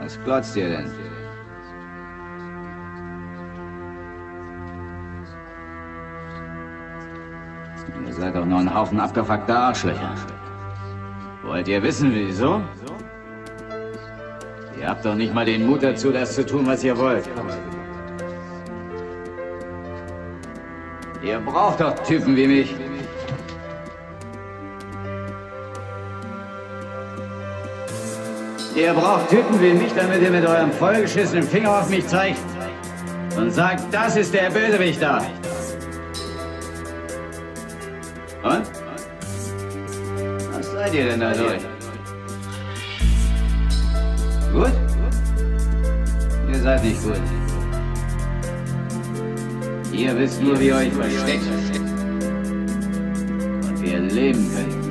Was glotzt ihr denn? Ihr seid doch nur ein Haufen abgefuckter Arschlöcher. Wollt ihr wissen, wieso? Ihr habt doch nicht mal den Mut dazu, das zu tun, was ihr wollt. Ihr braucht doch Typen wie mich. Ihr braucht Typen wie mich, damit ihr mit eurem vollgeschissenen Finger auf mich zeigt und sagt, das ist der Bösewicht da. Und? Was seid ihr denn dadurch? Gut? Ihr seid nicht gut. Ihr wisst nur, wie euch versteckt und wie ihr leben könnt.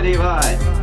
Levi.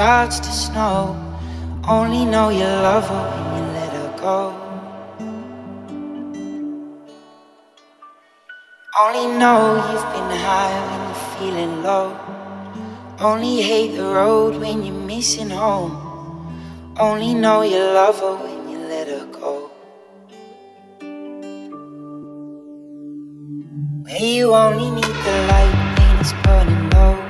Starts to snow. Only know you love her when you let her go. Only know you've been high when you're feeling low. Only hate the road when you're missing home. Only know you love her when you let her go. Where you only need the light when it's burning low.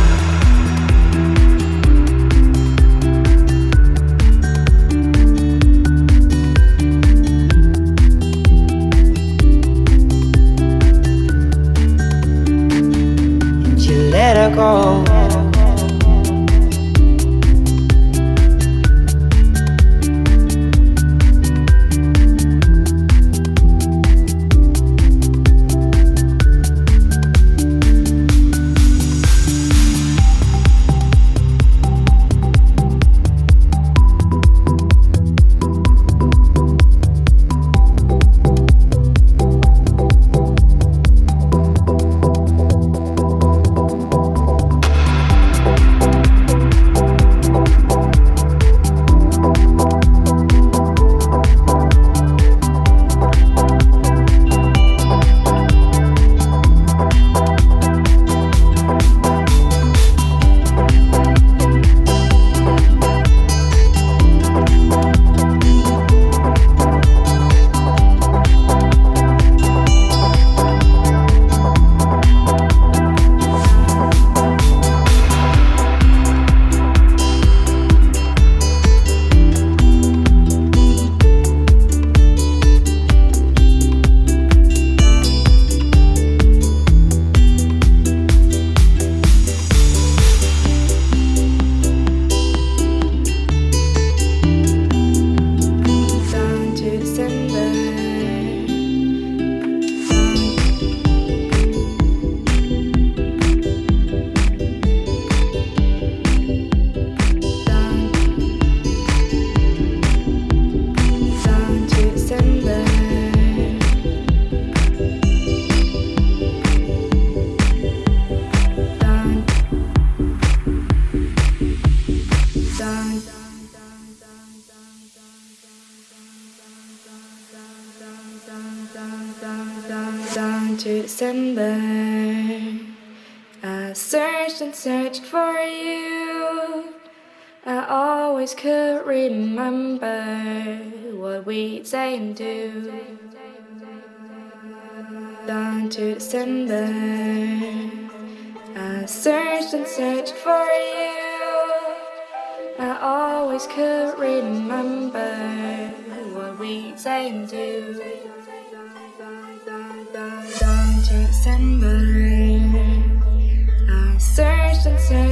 Go. And do. Down to December. I searched and searched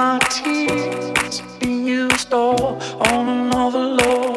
my tears being used all on another love.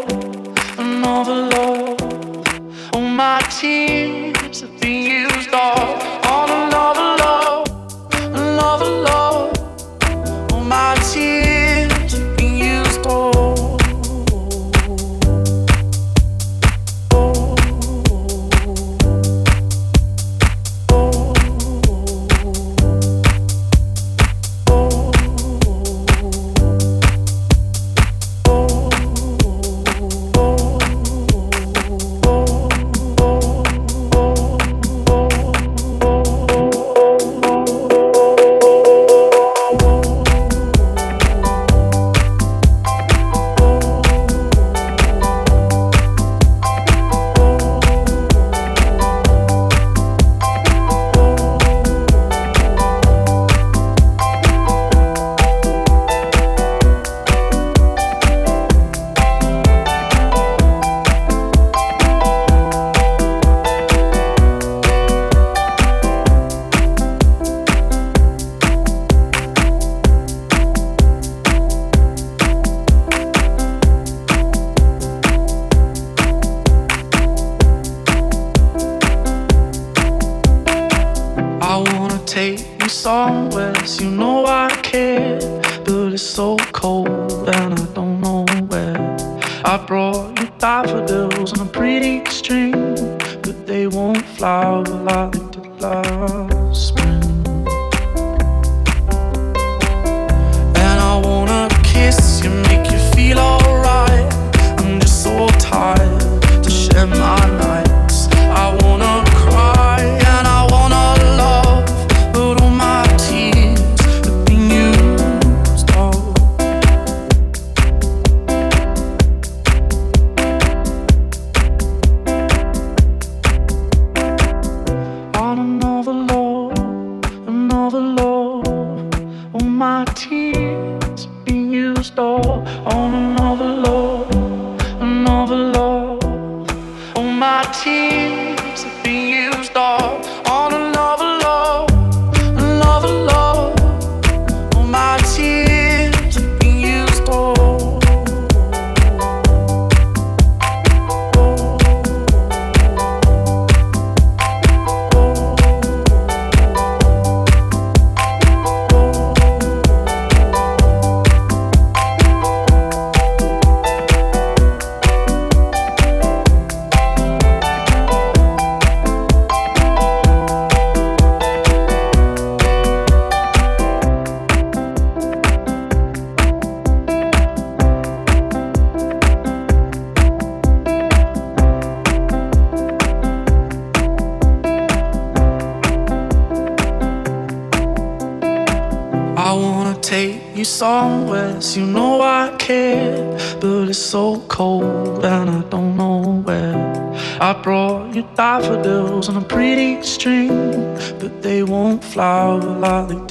Flower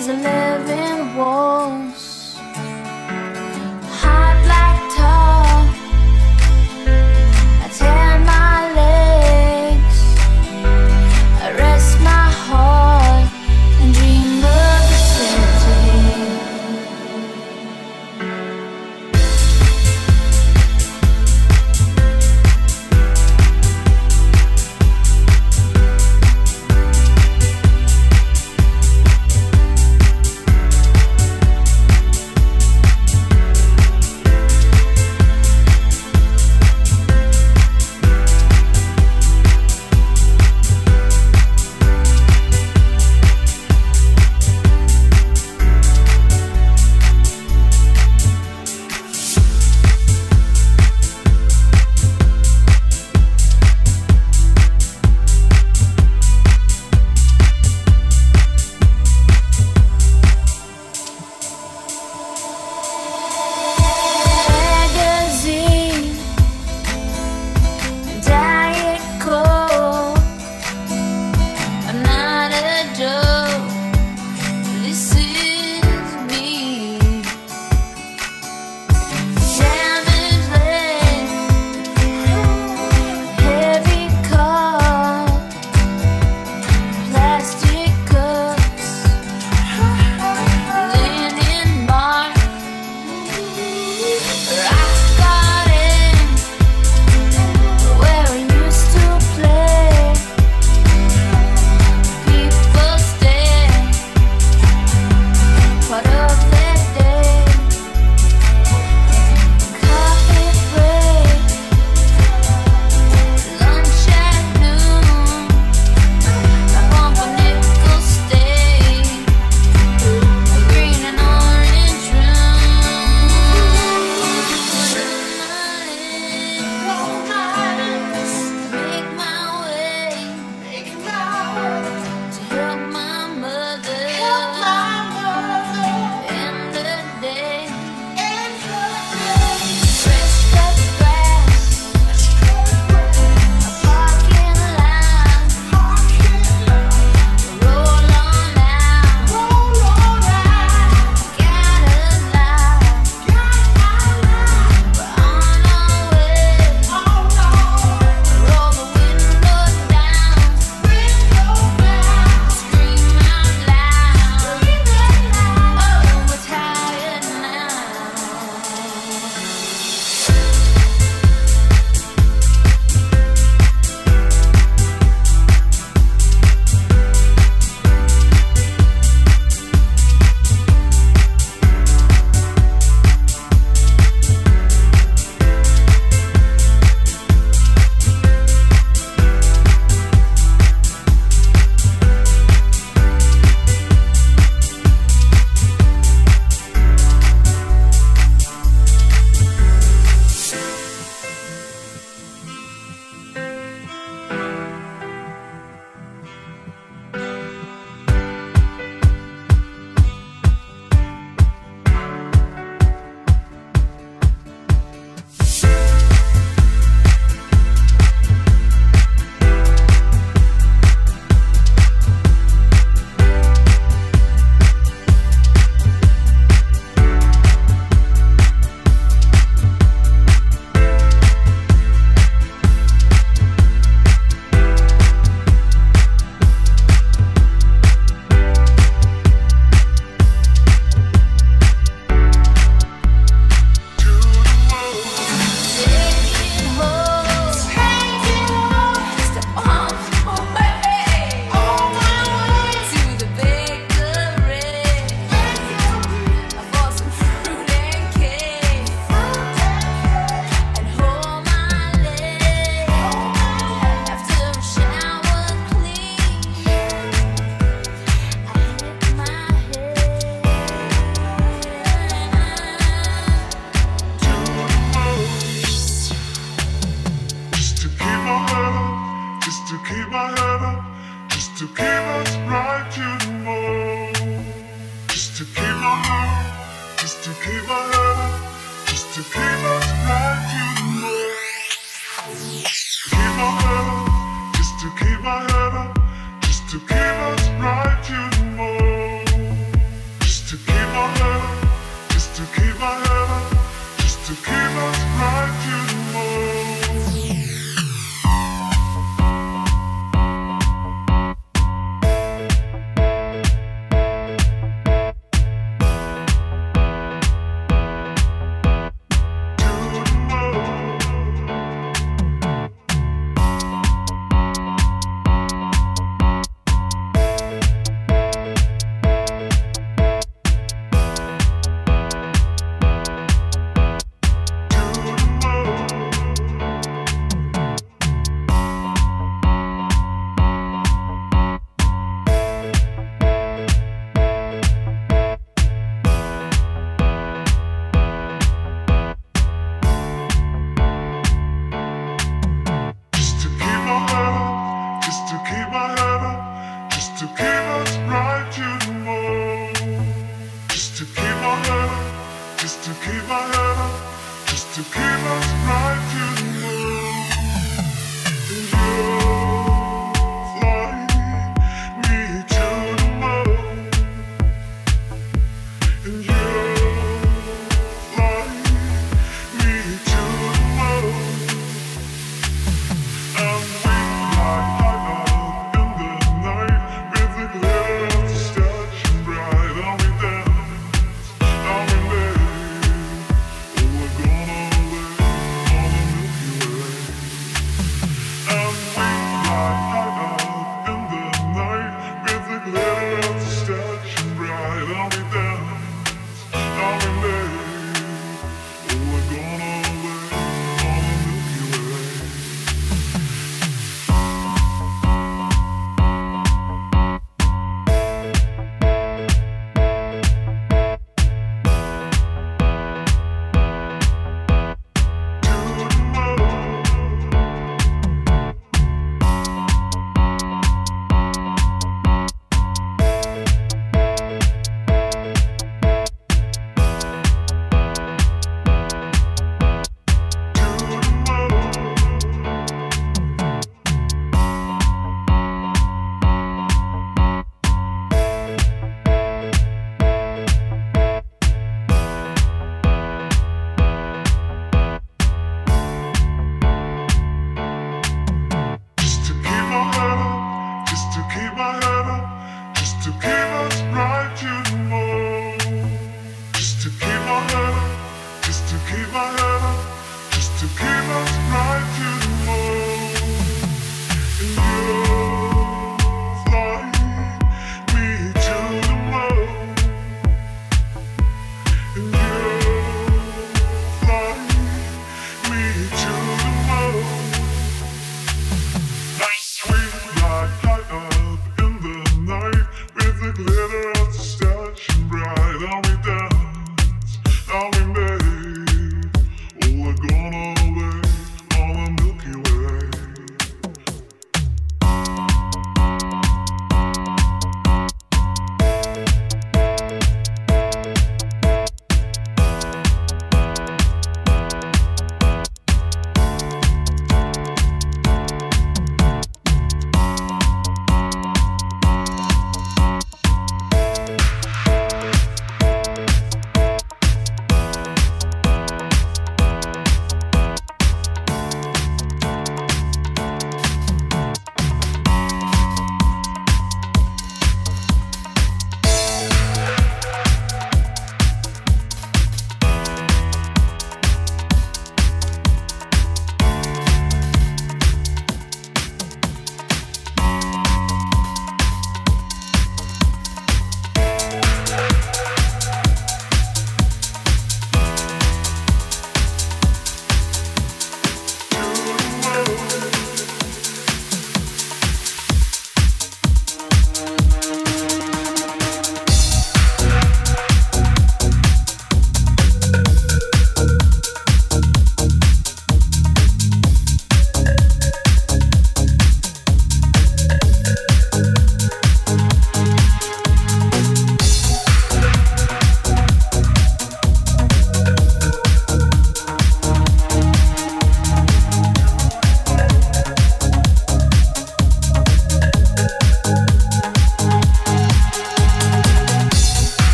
these eleven walls.